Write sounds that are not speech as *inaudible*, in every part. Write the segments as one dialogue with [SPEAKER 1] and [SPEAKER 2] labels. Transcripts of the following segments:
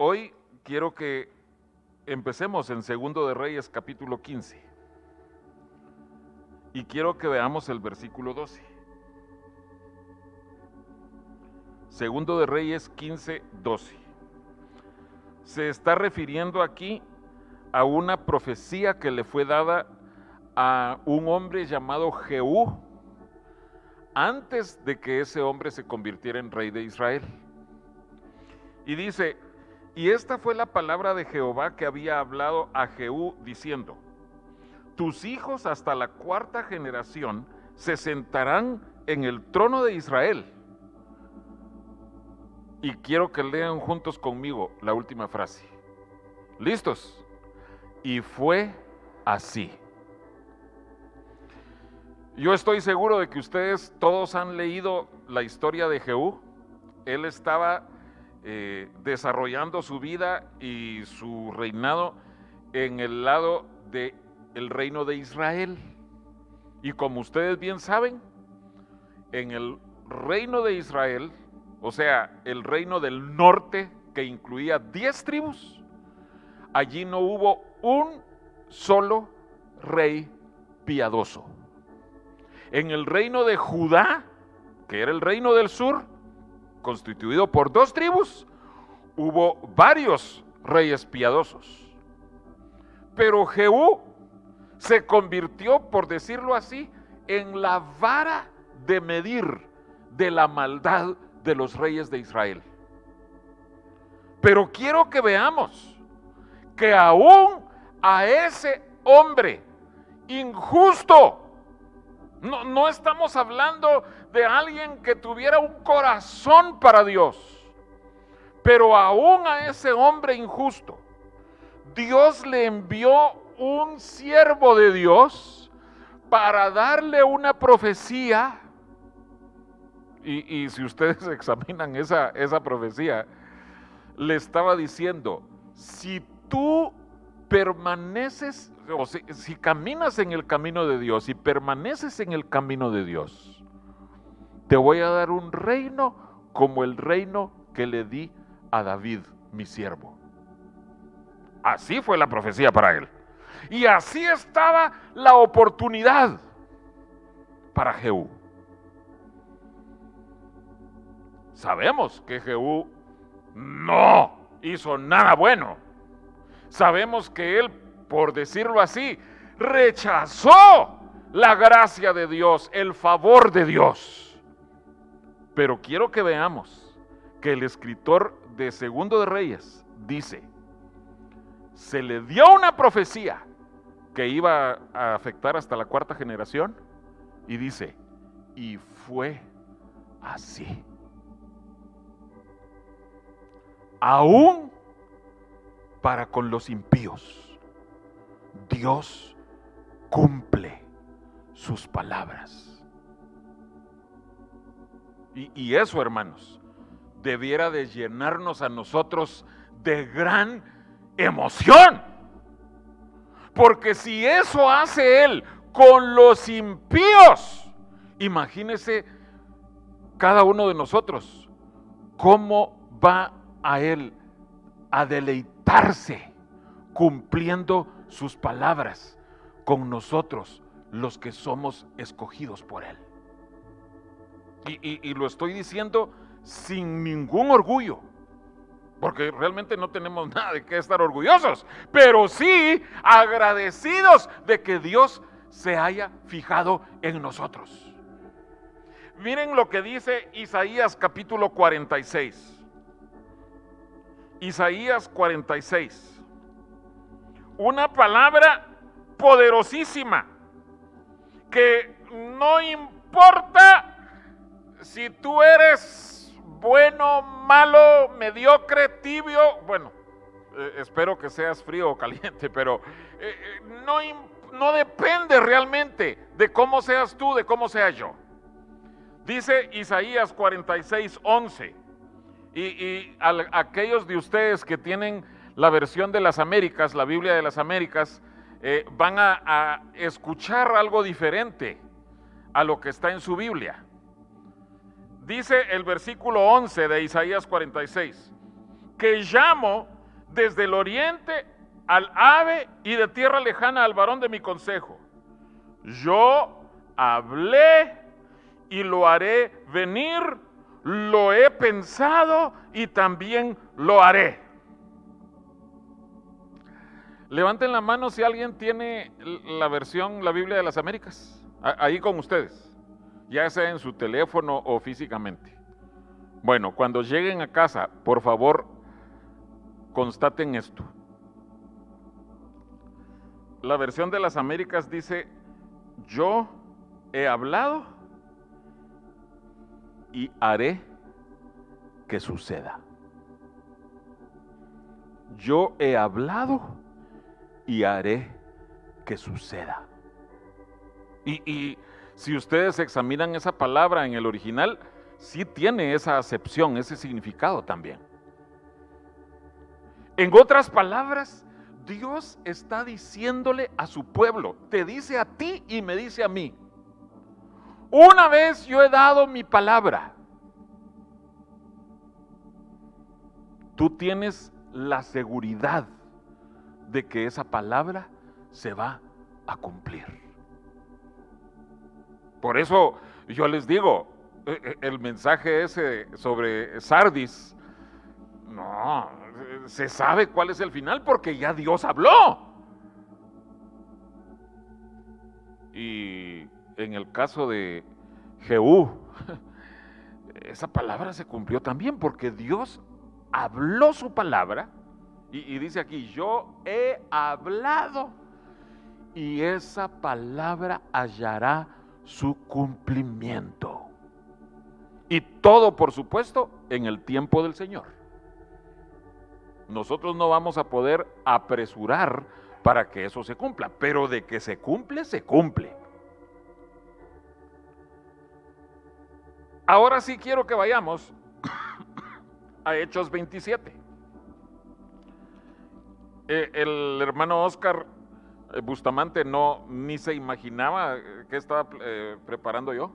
[SPEAKER 1] Hoy quiero que empecemos en Segundo de Reyes capítulo 15. Y quiero que veamos el versículo 12. Segundo de Reyes 15, 12. Se está refiriendo aquí a una profecía que le fue dada a un hombre llamado Jehú antes de que ese hombre se convirtiera en rey de Israel. Y dice, y esta fue la palabra de Jehová que había hablado a Jehú diciendo, tus hijos hasta la cuarta generación se sentarán en el trono de Israel. Y quiero que lean juntos conmigo la última frase. ¿Listos? Y fue así. Yo estoy seguro de que ustedes todos han leído la historia de Jehú. Él estaba eh, desarrollando su vida y su reinado en el lado del el reino de Israel. Y como ustedes bien saben, en el reino de Israel, o sea, el reino del norte que incluía 10 tribus, allí no hubo un solo rey piadoso. En el reino de Judá, que era el reino del sur, constituido por dos tribus, hubo varios reyes piadosos. Pero Jehú se convirtió, por decirlo así, en la vara de medir de la maldad de los reyes de Israel. Pero quiero que veamos que aún a ese hombre injusto, no, no estamos hablando de alguien que tuviera un corazón para Dios. Pero aún a ese hombre injusto, Dios le envió un siervo de Dios para darle una profecía. Y, si ustedes *laughs* examinan esa, esa profecía, le estaba diciendo, si tú permaneces, o si, caminas en el camino de Dios y permaneces en el camino de Dios, te voy a dar un reino como el reino que le di a David, mi siervo. Así fue la profecía para él. Y así estaba la oportunidad para Jehú. Sabemos que Jehú no hizo nada bueno sabemos que él, por decirlo así, rechazó la gracia de Dios, el favor de Dios. Pero quiero que veamos que el escritor de Segundo de Reyes dice, se le dio una profecía que iba a afectar hasta la cuarta generación y dice, y fue así. Aún para con los impíos. Dios cumple sus palabras. Y, eso, hermanos, debiera de llenarnos a nosotros de gran emoción. Porque si eso hace Él con los impíos, imagínese cada uno de nosotros cómo va a Él a deleitar cumpliendo sus palabras con nosotros, los que somos escogidos por Él. Y, lo estoy diciendo sin ningún orgullo, porque realmente no tenemos *laughs* nada de qué estar orgullosos, pero sí agradecidos de que Dios se haya fijado en nosotros. Miren lo que dice Isaías capítulo 46. Isaías 46. Una palabra poderosísima que no importa si tú eres bueno, malo, mediocre, tibio, bueno, eh, espero que seas frío o caliente, *laughs* pero eh, eh, no, no depende realmente de cómo seas tú, de cómo sea yo. Dice Isaías 46, 11 y, aquellos de ustedes que tienen la versión de las Américas, la Biblia de las Américas, eh, van a, a escuchar algo diferente a lo que está en su Biblia. Dice el versículo 11 de Isaías 46, que llamo desde el oriente al ave y de tierra lejana al varón de mi consejo. Yo hablé y lo haré venir, lo he pensado y también lo haré. Levanten la mano si alguien tiene la versión, la Biblia de las Américas, ahí con ustedes, ya sea en su teléfono o físicamente. Bueno, cuando lleguen a casa, por favor, constaten esto. La versión de las Américas dice, yo he hablado y haré que suceda. Yo he hablado y haré que suceda. Y, y, si ustedes examinan esa palabra en el original, sí tiene esa acepción, ese significado también. En otras palabras, Dios está diciéndole a su pueblo, te dice a ti y me dice a mí, una vez yo he dado mi palabra, tú tienes la seguridad de que esa palabra se va a cumplir. Por eso yo les digo, e, e, el mensaje ese sobre Sardis, no, se sabe cuál es el final porque ya Dios habló. Y en el caso de Jehú, *laughs* esa palabra se cumplió también porque Dios habló su palabra y, dice aquí, yo he hablado y esa palabra hallará su cumplimiento. Y todo, por supuesto, en el tiempo del Señor nosotros no vamos a poder apresurar para que eso se cumpla, pero de que se cumple, se cumple. Ahora sí quiero que vayamos a Hechos 27. Eh, el hermano Oscar eh, Bustamante no ni se imaginaba qué estaba eh, preparando yo.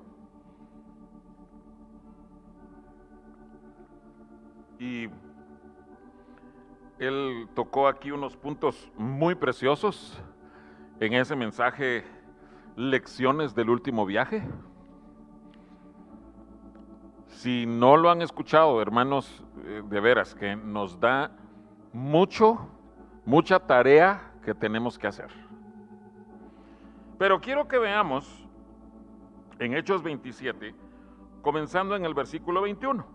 [SPEAKER 1] Y él tocó aquí unos puntos muy preciosos en ese mensaje, lecciones del último viaje. Si no lo han escuchado, hermanos, eh, de veras, que nos da mucho, mucha tarea que tenemos que hacer. Pero quiero que veamos en Hechos 27, comenzando en el versículo 21.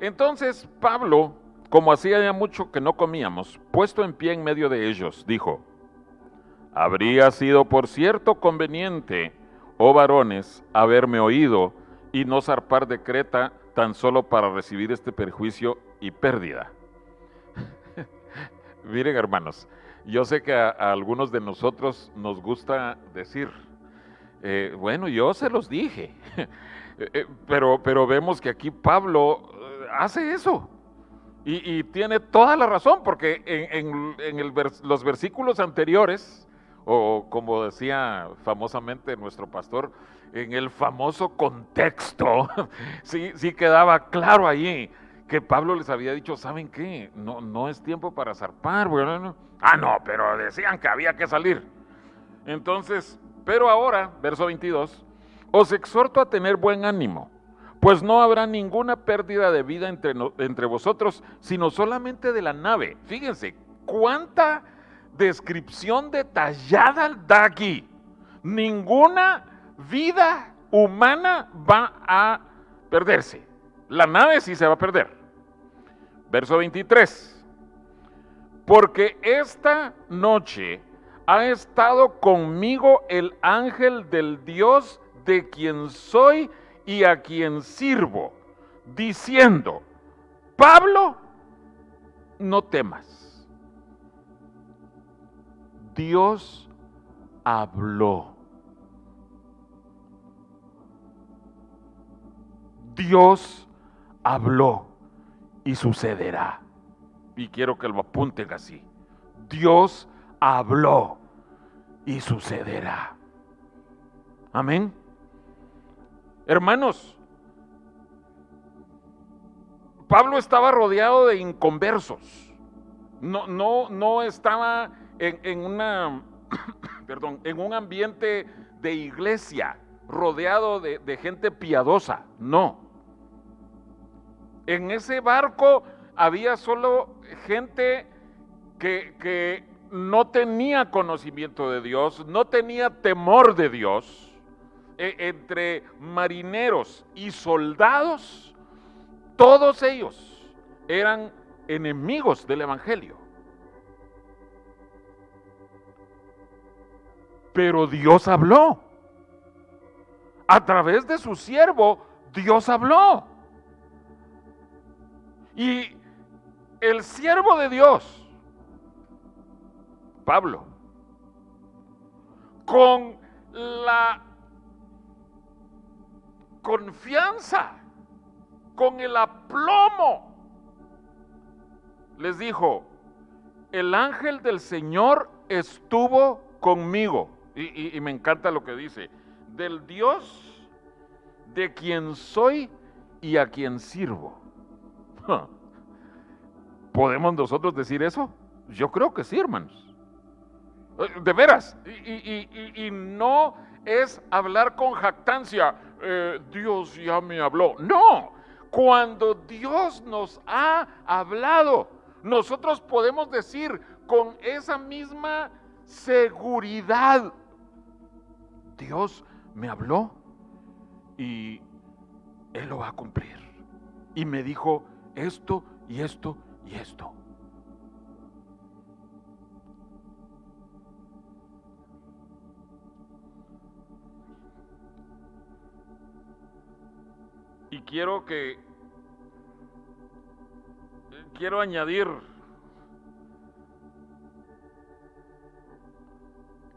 [SPEAKER 1] Entonces Pablo, como hacía ya mucho que no comíamos, puesto en pie en medio de ellos, dijo, habría sido por cierto conveniente, oh varones, haberme oído y no zarpar de Creta tan solo para recibir este perjuicio y pérdida. *laughs* Miren hermanos, yo sé que a, algunos de nosotros nos gusta decir, eh, bueno, yo se los dije, *laughs* eh, eh, pero, pero vemos que aquí Pablo hace eso. Y, tiene toda la razón, porque en, los versículos anteriores, o como decía famosamente nuestro pastor, en el famoso contexto, *laughs* sí, sí quedaba claro allí que Pablo les había dicho, ¿saben qué? No, no es tiempo para zarpar. Bueno, Ah, no, pero decían que había que salir. Entonces, pero ahora, verso 22, os exhorto a tener buen ánimo pues no habrá ninguna pérdida de vida entre, entre vosotros, sino solamente de la nave. Fíjense, cuánta descripción detallada da aquí. Ninguna vida humana va a perderse. La nave sí se va a perder. Verso 23. Porque esta noche ha estado conmigo el ángel del Dios de quien soy y a quien sirvo, diciendo, Pablo, no temas. Dios habló. Dios habló y sucederá. Y quiero que lo apunten así. Dios habló y sucederá. Amén. Hermanos, Pablo estaba rodeado de inconversos. No, no, no estaba en, una, *clears throat* perdón, en un ambiente de iglesia, rodeado de, de gente piadosa. No. En ese barco había solo gente que, que, no tenía conocimiento de Dios, no tenía temor de Dios. E, entre marineros y soldados, todos ellos eran enemigos del Evangelio. Pero Dios habló. A través de su siervo, Dios habló. Y el siervo de Dios, Pablo, con la confianza, con el aplomo, les dijo, el ángel del Señor estuvo conmigo. Y, me encanta lo que dice, del Dios de quien soy y a quien sirvo. *laughs* ¿Podemos nosotros decir eso? Yo creo que sí, hermanos. Eh, de veras. Y, no es hablar con jactancia. Eh, Dios ya me habló. No. Cuando Dios nos ha hablado, nosotros podemos decir con esa misma seguridad, Dios me habló y Él lo va a cumplir. Y me dijo esto y esto y esto. Y quiero que, quiero añadir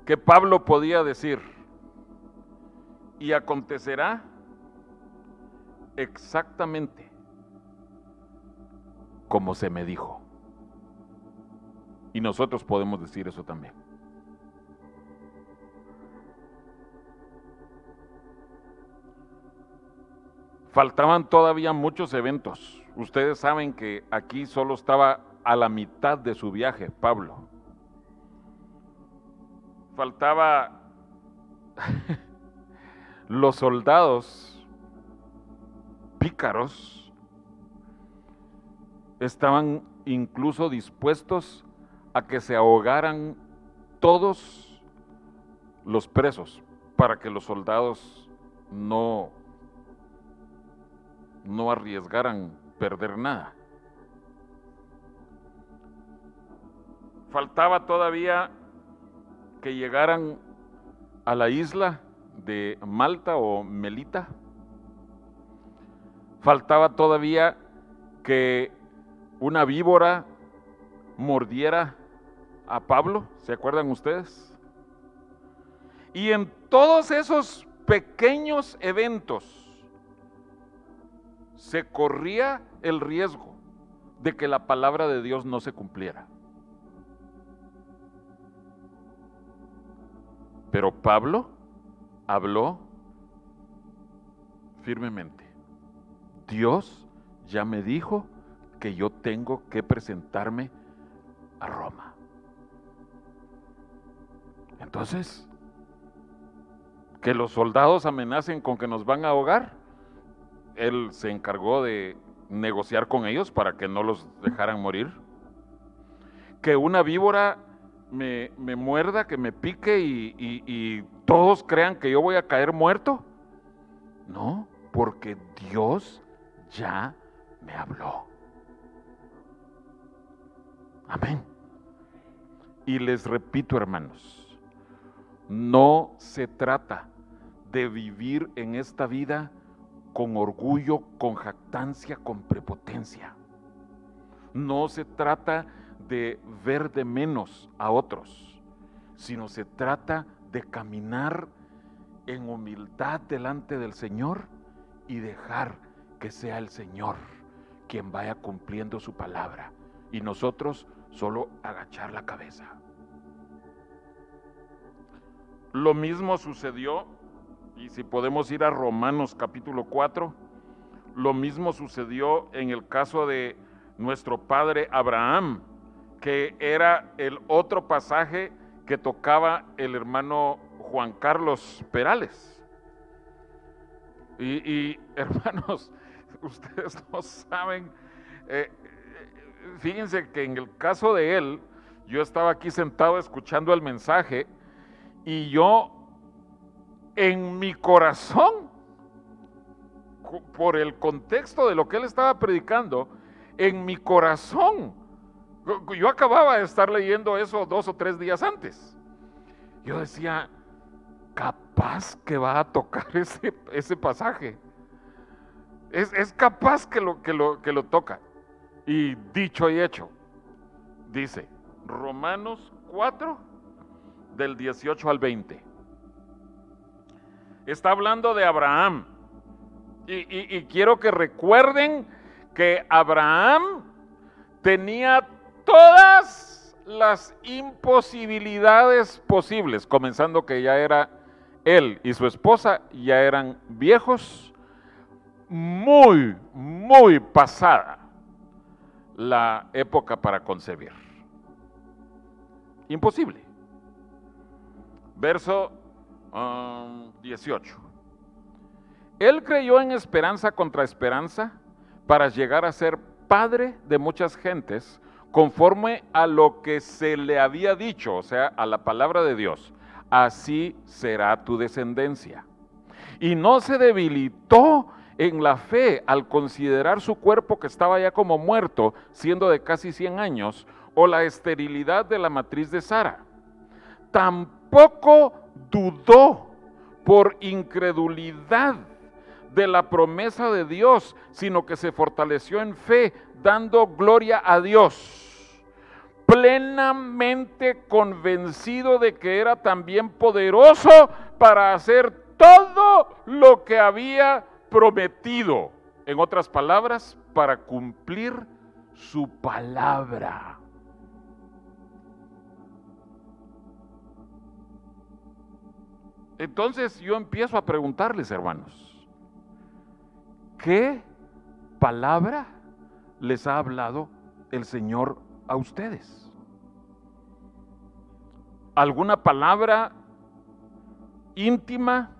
[SPEAKER 1] que Pablo podía decir, y acontecerá exactamente como se me dijo. Y nosotros podemos decir eso también. Faltaban todavía muchos eventos. Ustedes saben que aquí solo estaba a la mitad de su viaje, Pablo. Faltaba *laughs* los soldados pícaros estaban incluso dispuestos a que se ahogaran todos los presos para que los soldados no, no arriesgaran perder nada. Faltaba todavía que llegaran a la isla de Malta o Melita. Faltaba todavía que una víbora mordiera a Pablo, ¿se acuerdan ustedes? Y en todos esos pequeños eventos se corría el riesgo de que la palabra de Dios no se cumpliera. Pero Pablo habló firmemente. Dios ya me dijo que yo tengo que presentarme a Roma. Entonces, que los soldados amenacen con que nos van a ahogar, él se encargó de negociar con ellos para que no los dejaran morir. Que una víbora me, muerda, que me pique y, y todos crean que yo voy a caer muerto. No, porque Dios ya me habló. Amén. Y les repito, hermanos, no se trata de vivir en esta vida con orgullo, con jactancia, con prepotencia. No se trata de ver de menos a otros, sino se trata de caminar en humildad delante del Señor y dejar que sea el Señor quien vaya cumpliendo su palabra. Y nosotros solo agachar la cabeza. Lo mismo sucedió, y si podemos ir a Romanos capítulo 4, Lo mismo sucedió en el caso de nuestro padre Abraham, que era el otro pasaje que tocaba el hermano Juan Carlos Perales. Y, *laughs* hermanos, ustedes no saben, eh, fíjense que en el caso de él, yo estaba aquí sentado escuchando el mensaje y yo en mi corazón, por el contexto de lo que él estaba predicando, en mi corazón, yo acababa de estar leyendo eso dos o tres días antes. Yo decía, capaz que va a tocar *laughs* ese, ese pasaje. Es, es, capaz que lo, que, lo, que lo toca. Y dicho y hecho, dice Romanos 4, del 18 al 20. Está hablando de Abraham. Y, y quiero que recuerden que Abraham tenía todas las imposibilidades posibles, comenzando que ya era él y su esposa, ya eran viejos, muy, muy pasada la época para concebir. Imposible. Verso 18. Um, él creyó en esperanza contra esperanza para llegar a ser padre de muchas gentes conforme a lo que se le había dicho, o sea, a la palabra de Dios. Así será tu descendencia. Y no se debilitó en la fe al considerar su cuerpo que estaba ya como muerto, siendo de casi 100 años, o la esterilidad de la matriz de Sara. Tampoco dudó por incredulidad de la promesa de Dios, sino que se fortaleció en fe, dando gloria a Dios, plenamente convencido de que era también poderoso para hacer todo lo que había prometido. En otras palabras, para cumplir su palabra. Entonces yo empiezo a preguntarles, hermanos, ¿Qué palabra les ha hablado el Señor a ustedes? ¿Alguna palabra íntima,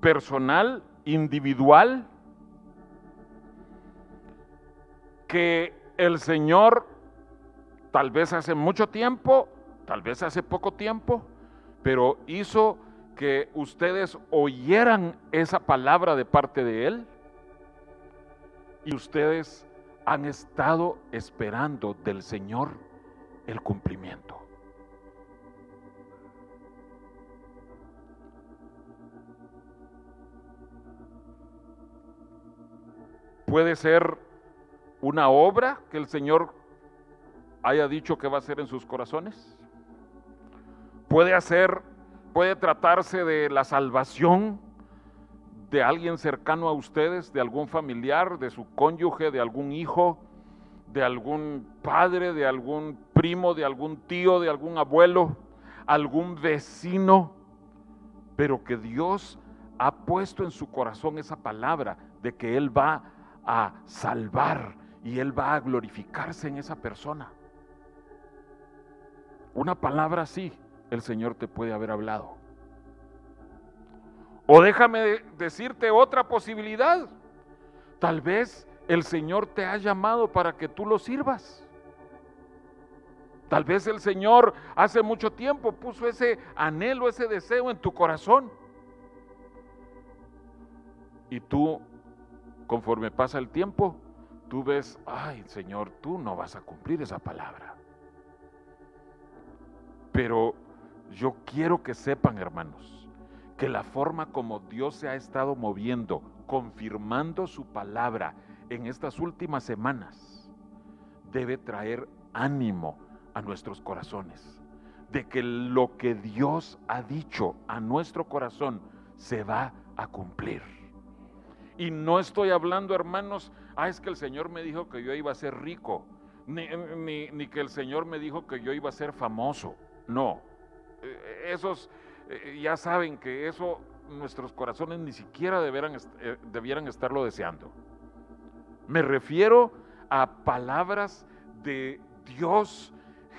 [SPEAKER 1] personal, individual? Que el Señor tal vez hace mucho tiempo, tal vez hace poco tiempo, pero hizo que ustedes oyeran esa palabra de parte de Él y ustedes han estado esperando del Señor el cumplimiento. Puede ser una obra que el Señor haya dicho que va a hacer en sus corazones. Puede hacer, puede tratarse de la salvación de alguien cercano a ustedes, de algún familiar, de su cónyuge, de algún hijo, de algún padre, de algún primo, de algún tío, de algún abuelo, algún vecino, pero que Dios ha puesto en su corazón esa palabra de que Él va a salvar y Él va a glorificarse en esa persona. Una palabra así el Señor te puede haber hablado. O déjame decirte otra posibilidad. Tal vez el Señor te ha llamado para que tú lo sirvas. Tal vez el Señor hace mucho tiempo puso ese anhelo, ese deseo en tu corazón. Y tú, conforme pasa el tiempo, tú ves, ay Señor, tú no vas a cumplir esa palabra. Pero yo quiero que sepan, hermanos, que la forma como Dios se ha estado moviendo, confirmando su palabra en estas últimas semanas, debe traer ánimo a nuestros corazones, de que lo que Dios ha dicho a nuestro corazón se va a cumplir. Y no estoy hablando, hermanos, ah, es que el Señor me dijo que yo iba a ser rico, ni, ni que el Señor me dijo que yo iba a ser famoso. No, eh, esos eh, ya saben que eso nuestros corazones ni siquiera debieran, eh, debieran estarlo deseando. Me refiero a palabras de Dios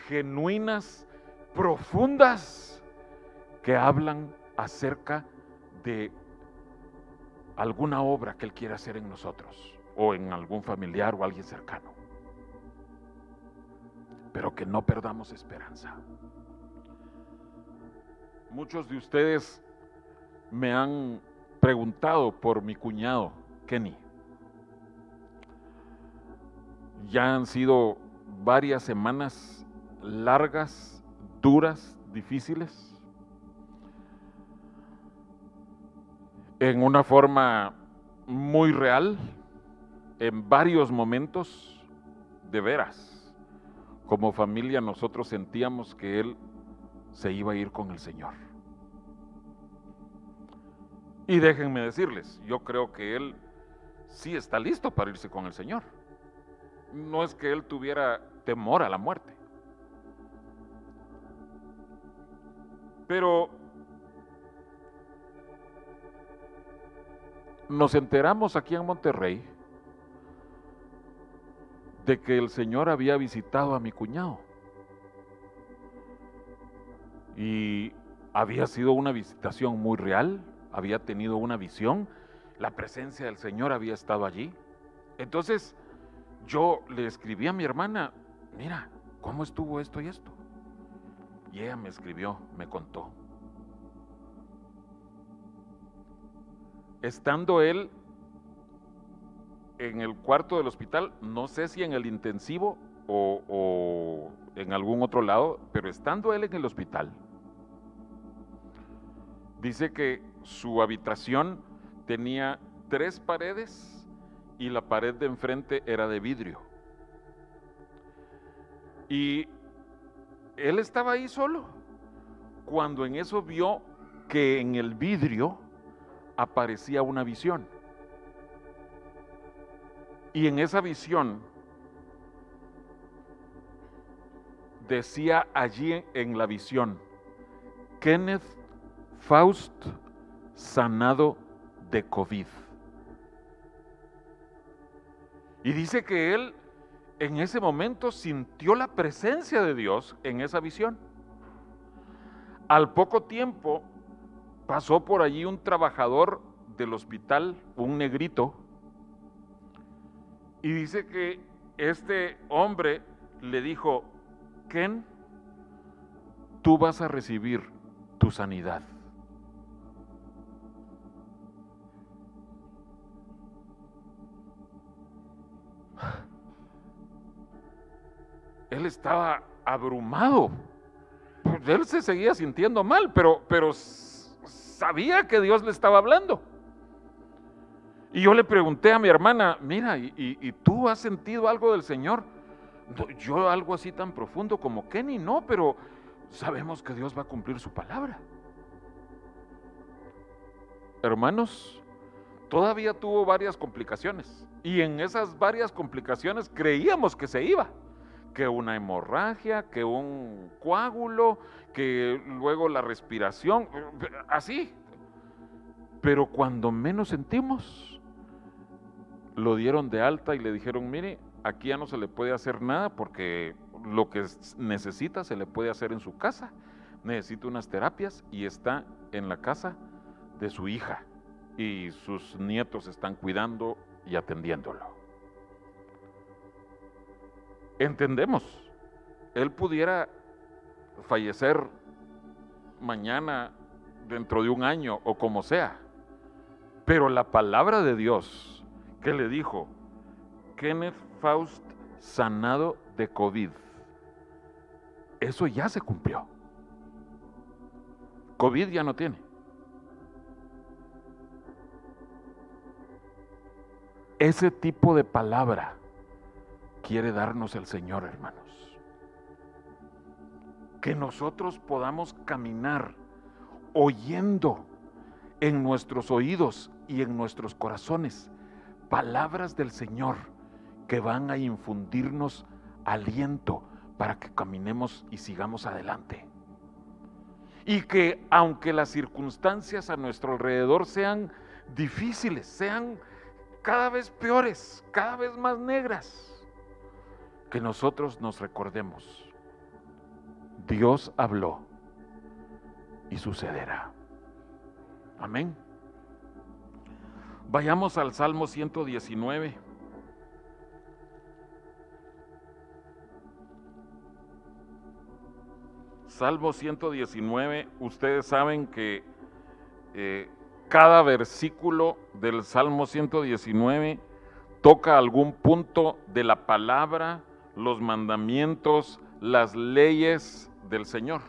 [SPEAKER 1] genuinas, profundas, que hablan acerca de alguna obra que Él quiere hacer en nosotros o en algún familiar o alguien cercano. Pero que no perdamos esperanza. Muchos de ustedes me han preguntado por mi cuñado, Kenny. Ya han sido varias semanas largas, duras, difíciles. En una forma muy real, en varios momentos, de veras, como familia nosotros sentíamos que él se iba a ir con el Señor. Y déjenme decirles, yo creo que él sí está listo para irse con el Señor. No es que él tuviera temor a la muerte. Pero nos enteramos aquí en Monterrey de que el Señor había visitado a mi cuñado. Y había sido una visitación muy real, había tenido una visión, la presencia del Señor había estado allí. Entonces yo le escribí a mi hermana, mira, ¿cómo estuvo esto y esto? Y ella me escribió, me contó. Estando él en el cuarto del hospital, no sé si en el intensivo o, en algún otro lado, pero estando él en el hospital, dice que su habitación tenía tres paredes y la pared de enfrente era de vidrio. Y él estaba ahí solo, cuando en eso vio que en el vidrio aparecía una visión. Y en esa visión decía allí en la visión, Kenneth Faust sanado de COVID. Y dice que él en ese momento sintió la presencia de Dios en esa visión. Al poco tiempo pasó por allí un trabajador del hospital, un negrito, y dice que este hombre le dijo, Ken, tú vas a recibir tu sanidad. Estaba abrumado. Él se seguía sintiendo mal, pero, pero sabía que Dios le estaba hablando. Y yo le pregunté a mi hermana, mira, ¿y, tú has sentido algo del Señor? Yo algo así tan profundo como Kenny, no, pero sabemos que Dios va a cumplir su palabra. Hermanos, todavía tuvo varias complicaciones y en esas varias complicaciones creíamos que se iba, que una hemorragia, que un coágulo, que luego la respiración, así. Pero cuando menos sentimos, lo dieron de alta y le dijeron, mire, aquí ya no se le puede hacer nada porque lo que necesita se le puede hacer en su casa. Necesita unas terapias y está en la casa de su hija y sus nietos están cuidando y atendiéndolo. Entendemos, él pudiera fallecer mañana, dentro de un año o como sea, pero la palabra de Dios que le dijo, Kenneth Faust sanado de COVID. Eso ya se cumplió. COVID ya no tiene. Ese tipo de palabra quiere darnos el Señor, hermanos. Que nosotros podamos caminar oyendo en nuestros oídos y en nuestros corazones palabras del Señor que van a infundirnos aliento para que caminemos y sigamos adelante. Y que aunque las circunstancias a nuestro alrededor sean difíciles, sean cada vez peores, cada vez más negras, que nosotros nos recordemos, Dios habló y sucederá. Amén. Vayamos al Salmo 119. Salmo 119, ustedes saben que eh, cada versículo del Salmo 119 toca algún punto de la palabra, los mandamientos, las leyes del Señor.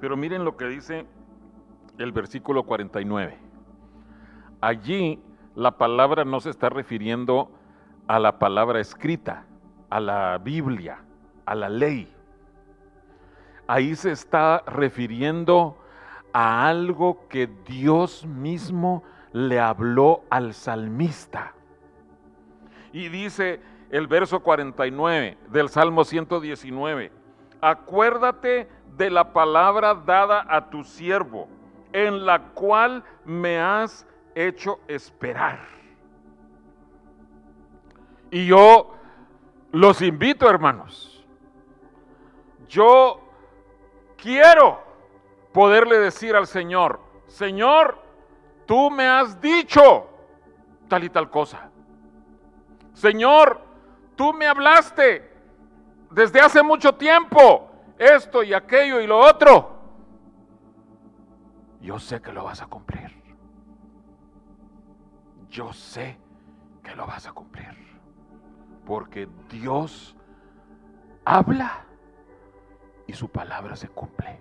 [SPEAKER 1] Pero miren lo que dice el versículo 49. Allí la palabra no se está refiriendo a la palabra escrita, a la Biblia, a la ley. Ahí se está refiriendo a algo que Dios mismo le habló al salmista. Y dice el verso 49 del Salmo 119, acuérdate de la palabra dada a tu siervo, en la cual me has hecho esperar. Y yo los invito, hermanos. Yo quiero poderle decir al Señor, Señor, tú me has dicho tal y tal cosa. Señor, tú me hablaste desde hace mucho tiempo esto y aquello y lo otro. Yo sé que lo vas a cumplir. Yo sé que lo vas a cumplir porque Dios habla y su palabra se cumple.